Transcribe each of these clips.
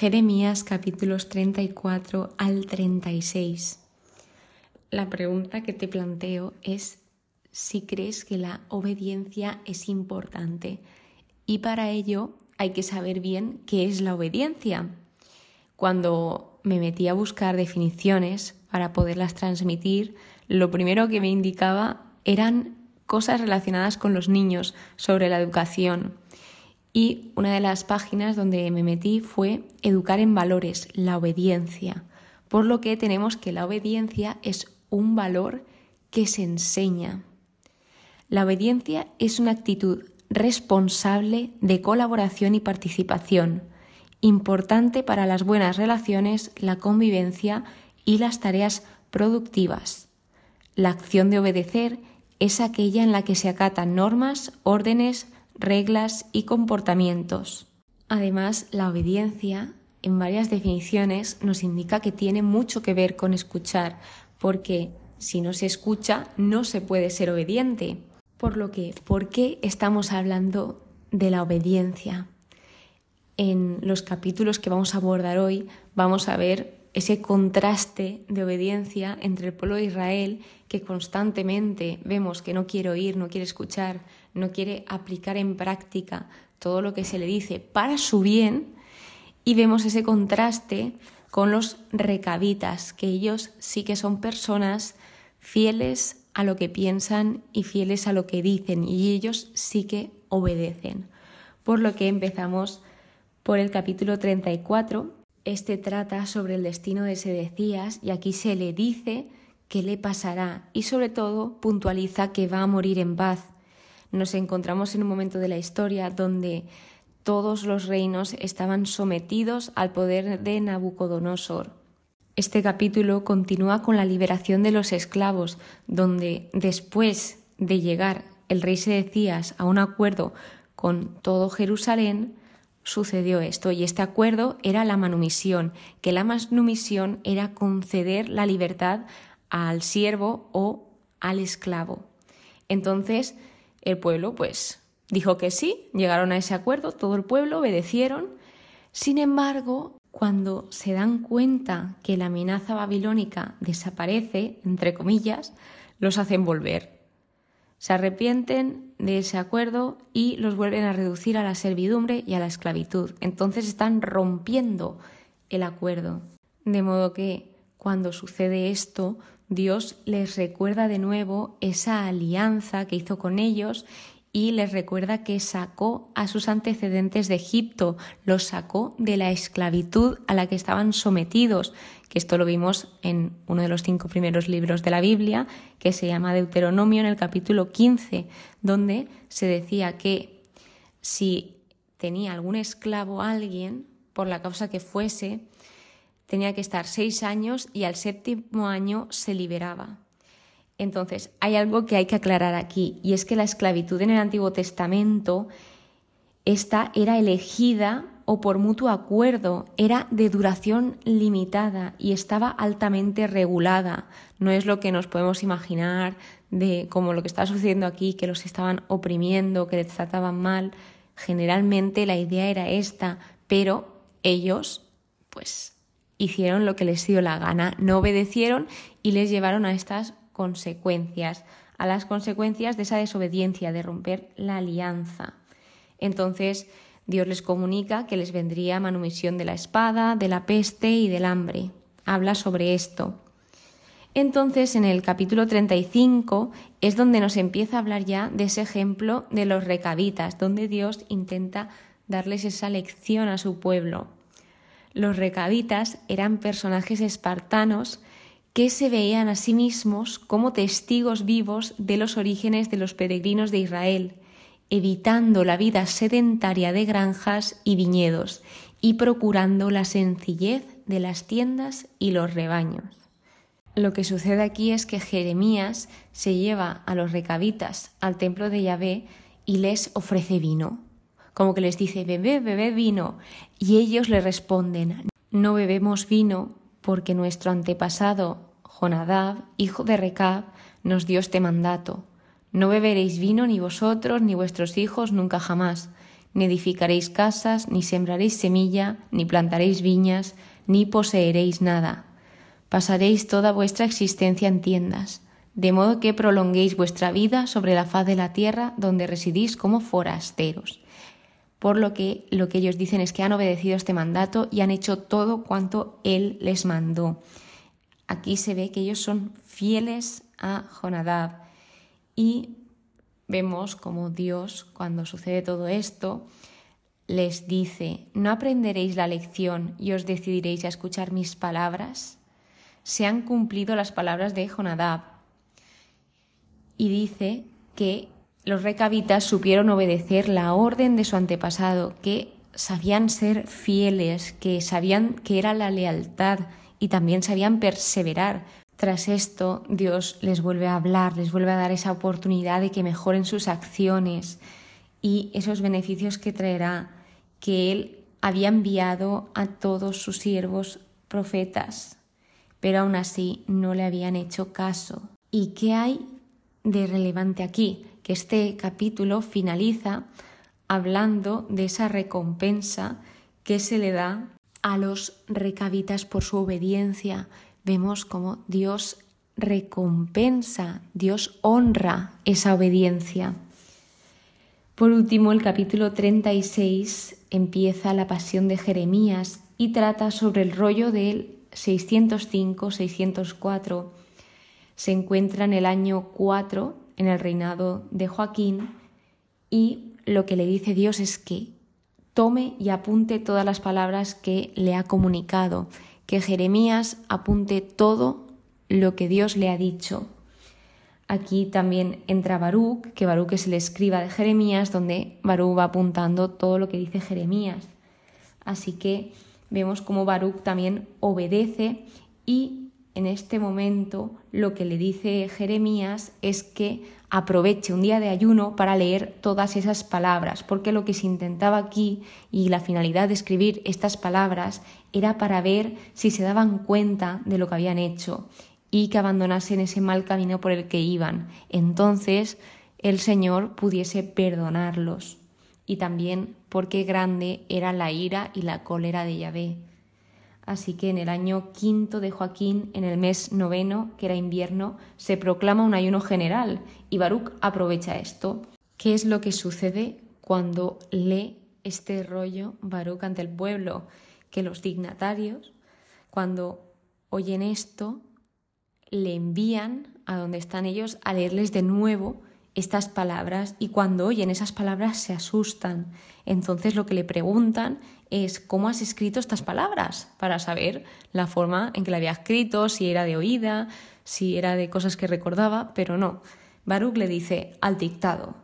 Jeremías capítulos 34 al 36. La pregunta que te planteo es si crees que la obediencia es importante y para ello hay que saber bien qué es la obediencia. Cuando me metí a buscar definiciones para poderlas transmitir, lo primero que me indicaba eran cosas relacionadas con los niños sobre la educación y una de las páginas donde me metí fue Educar en valores, la obediencia. Por lo que tenemos que la obediencia es un valor que se enseña. La obediencia es una actitud responsable de colaboración y participación, importante para las buenas relaciones, la convivencia y las tareas productivas. La acción de obedecer es aquella en la que se acatan normas, órdenes, reglas y comportamientos. Además, la obediencia, en varias definiciones, nos indica que tiene mucho que ver con escuchar, porque si no se escucha, no se puede ser obediente. Por lo que, ¿por qué estamos hablando de la obediencia? En los capítulos que vamos a abordar hoy, vamos a ver ese contraste de obediencia entre el pueblo de Israel, que constantemente vemos que no quiere oír, no quiere escuchar, no quiere aplicar en práctica todo lo que se le dice para su bien, y vemos ese contraste con los recabitas, que ellos sí que son personas fieles a lo que piensan y fieles a lo que dicen, y ellos sí que obedecen. Por lo que empezamos por el capítulo 34, este trata sobre el destino de Sedecías y aquí se le dice qué le pasará y sobre todo puntualiza que va a morir en paz. Nos encontramos en un momento de la historia donde todos los reinos estaban sometidos al poder de Nabucodonosor. Este capítulo continúa con la liberación de los esclavos, donde después de llegar el rey Sedecías a un acuerdo con todo Jerusalén, sucedió esto y este acuerdo era la manumisión, que la manumisión era conceder la libertad al siervo o al esclavo. Entonces el pueblo pues dijo que sí, llegaron a ese acuerdo, todo el pueblo obedecieron. Sin embargo, cuando se dan cuenta que la amenaza babilónica desaparece, entre comillas, los hacen volver se arrepienten de ese acuerdo y los vuelven a reducir a la servidumbre y a la esclavitud. Entonces están rompiendo el acuerdo. De modo que cuando sucede esto, Dios les recuerda de nuevo esa alianza que hizo con ellos y les recuerda que sacó a sus antecedentes de Egipto, los sacó de la esclavitud a la que estaban sometidos, que esto lo vimos en uno de los cinco primeros libros de la Biblia, que se llama Deuteronomio en el capítulo 15, donde se decía que si tenía algún esclavo alguien, por la causa que fuese, tenía que estar seis años y al séptimo año se liberaba. Entonces, hay algo que hay que aclarar aquí, y es que la esclavitud en el Antiguo Testamento, esta era elegida o por mutuo acuerdo, era de duración limitada y estaba altamente regulada. No es lo que nos podemos imaginar de como lo que está sucediendo aquí, que los estaban oprimiendo, que les trataban mal. Generalmente la idea era esta, pero ellos, pues, hicieron lo que les dio la gana, no obedecieron y les llevaron a estas consecuencias, a las consecuencias de esa desobediencia, de romper la alianza. Entonces Dios les comunica que les vendría manumisión de la espada, de la peste y del hambre. Habla sobre esto. Entonces, en el capítulo 35 es donde nos empieza a hablar ya de ese ejemplo de los recabitas, donde Dios intenta darles esa lección a su pueblo. Los recabitas eran personajes espartanos que se veían a sí mismos como testigos vivos de los orígenes de los peregrinos de Israel, evitando la vida sedentaria de granjas y viñedos y procurando la sencillez de las tiendas y los rebaños. Lo que sucede aquí es que Jeremías se lleva a los recabitas al templo de Yahvé y les ofrece vino, como que les dice, bebé, bebé vino, y ellos le responden, no bebemos vino porque nuestro antepasado Jonadab, hijo de Recab, nos dio este mandato. No beberéis vino ni vosotros ni vuestros hijos nunca jamás, ni edificaréis casas, ni sembraréis semilla, ni plantaréis viñas, ni poseeréis nada. Pasaréis toda vuestra existencia en tiendas, de modo que prolonguéis vuestra vida sobre la faz de la tierra donde residís como forasteros. Por lo que lo que ellos dicen es que han obedecido este mandato y han hecho todo cuanto Él les mandó. Aquí se ve que ellos son fieles a Jonadab y vemos como Dios, cuando sucede todo esto, les dice, ¿no aprenderéis la lección y os decidiréis a escuchar mis palabras? Se han cumplido las palabras de Jonadab. Y dice que los recabitas supieron obedecer la orden de su antepasado, que sabían ser fieles, que sabían que era la lealtad y también sabían perseverar, tras esto, Dios les vuelve a hablar, les vuelve a dar esa oportunidad de que mejoren sus acciones y esos beneficios que traerá, que Él había enviado a todos sus siervos profetas, pero aún así no le habían hecho caso. ¿Y qué hay de relevante aquí? Este capítulo finaliza hablando de esa recompensa que se le da a los recabitas por su obediencia, vemos cómo Dios recompensa, Dios honra esa obediencia. Por último, el capítulo 36 empieza la pasión de Jeremías y trata sobre el rollo del 605-604. Se encuentra en el año 4, en el reinado de Joaquín, y lo que le dice Dios es que tome y apunte todas las palabras que le ha comunicado que Jeremías apunte todo lo que Dios le ha dicho. Aquí también entra Baruch, que Baruch es el escriba de Jeremías, donde Baruch va apuntando todo lo que dice Jeremías. Así que vemos cómo Baruch también obedece y en este momento lo que le dice Jeremías es que aproveche un día de ayuno para leer todas esas palabras, porque lo que se intentaba aquí y la finalidad de escribir estas palabras era para ver si se daban cuenta de lo que habían hecho y que abandonasen ese mal camino por el que iban. Entonces el Señor pudiese perdonarlos y también porque grande era la ira y la cólera de Yahvé. Así que en el año quinto de Joaquín, en el mes noveno, que era invierno, se proclama un ayuno general y Baruch aprovecha esto. ¿Qué es lo que sucede cuando lee este rollo Baruch ante el pueblo? Que los dignatarios, cuando oyen esto, le envían a donde están ellos a leerles de nuevo estas palabras y cuando oyen esas palabras se asustan. Entonces lo que le preguntan es cómo has escrito estas palabras para saber la forma en que la había escrito, si era de oída, si era de cosas que recordaba, pero no. Baruch le dice al dictado.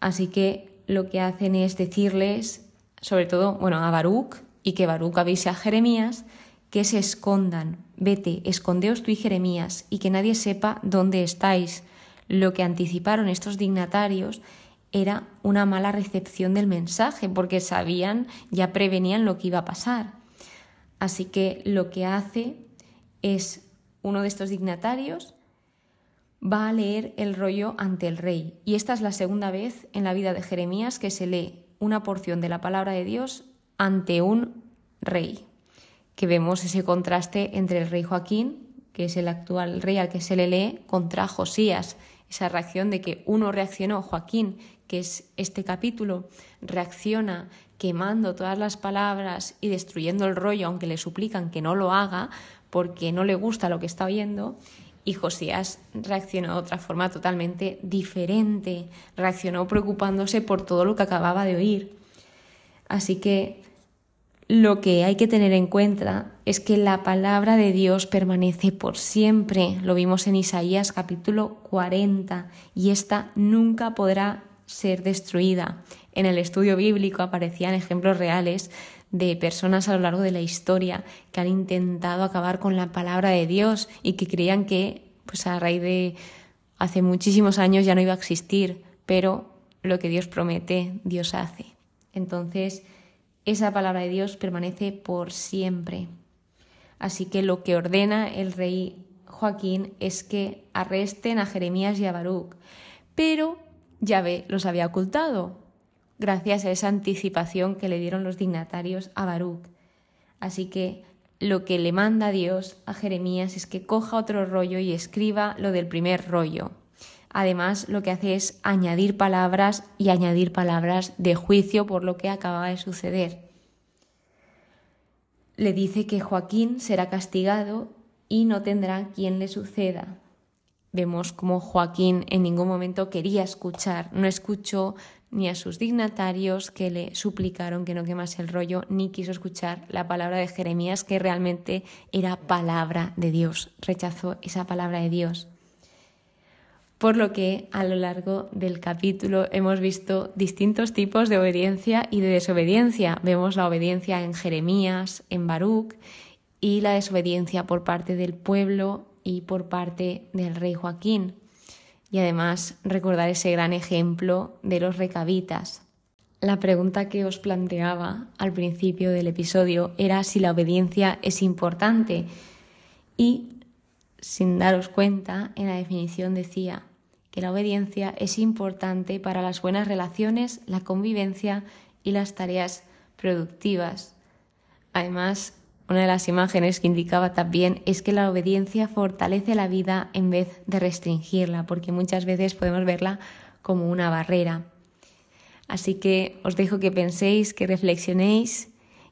Así que lo que hacen es decirles, sobre todo, bueno, a Baruch y que Baruch avise a Jeremías que se escondan. Vete, escondeos tú y Jeremías y que nadie sepa dónde estáis lo que anticiparon estos dignatarios era una mala recepción del mensaje, porque sabían, ya prevenían lo que iba a pasar. Así que lo que hace es uno de estos dignatarios va a leer el rollo ante el rey. Y esta es la segunda vez en la vida de Jeremías que se lee una porción de la palabra de Dios ante un rey. Que vemos ese contraste entre el rey Joaquín, que es el actual rey al que se le lee, contra Josías, esa reacción de que uno reaccionó, Joaquín, que es este capítulo, reacciona quemando todas las palabras y destruyendo el rollo, aunque le suplican que no lo haga porque no le gusta lo que está oyendo, y Josías reaccionó de otra forma totalmente diferente, reaccionó preocupándose por todo lo que acababa de oír. Así que lo que hay que tener en cuenta es que la palabra de Dios permanece por siempre. Lo vimos en Isaías capítulo 40 y esta nunca podrá ser destruida. En el estudio bíblico aparecían ejemplos reales de personas a lo largo de la historia que han intentado acabar con la palabra de Dios y que creían que pues a raíz de hace muchísimos años ya no iba a existir, pero lo que Dios promete, Dios hace. Entonces, esa palabra de Dios permanece por siempre. Así que lo que ordena el rey Joaquín es que arresten a Jeremías y a Baruch, pero Yahvé los había ocultado. gracias a esa anticipación que le dieron los dignatarios a Baruch. Así que lo que le manda Dios a Jeremías es que coja otro rollo y escriba lo del primer rollo. Además, lo que hace es añadir palabras y añadir palabras de juicio por lo que acaba de suceder. Le dice que Joaquín será castigado y no tendrá quien le suceda. Vemos como Joaquín en ningún momento quería escuchar, no escuchó ni a sus dignatarios que le suplicaron que no quemase el rollo, ni quiso escuchar la palabra de Jeremías, que realmente era palabra de Dios. Rechazó esa palabra de Dios. Por lo que a lo largo del capítulo hemos visto distintos tipos de obediencia y de desobediencia. Vemos la obediencia en Jeremías, en Baruch, y la desobediencia por parte del pueblo y por parte del rey Joaquín y además recordar ese gran ejemplo de los recabitas. La pregunta que os planteaba al principio del episodio era si la obediencia es importante y sin daros cuenta en la definición decía que la obediencia es importante para las buenas relaciones, la convivencia y las tareas productivas. Además, una de las imágenes que indicaba también es que la obediencia fortalece la vida en vez de restringirla, porque muchas veces podemos verla como una barrera. Así que os dejo que penséis, que reflexionéis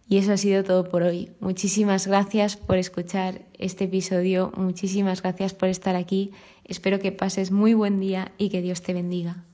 y eso ha sido todo por hoy. Muchísimas gracias por escuchar este episodio, muchísimas gracias por estar aquí. Espero que pases muy buen día y que Dios te bendiga.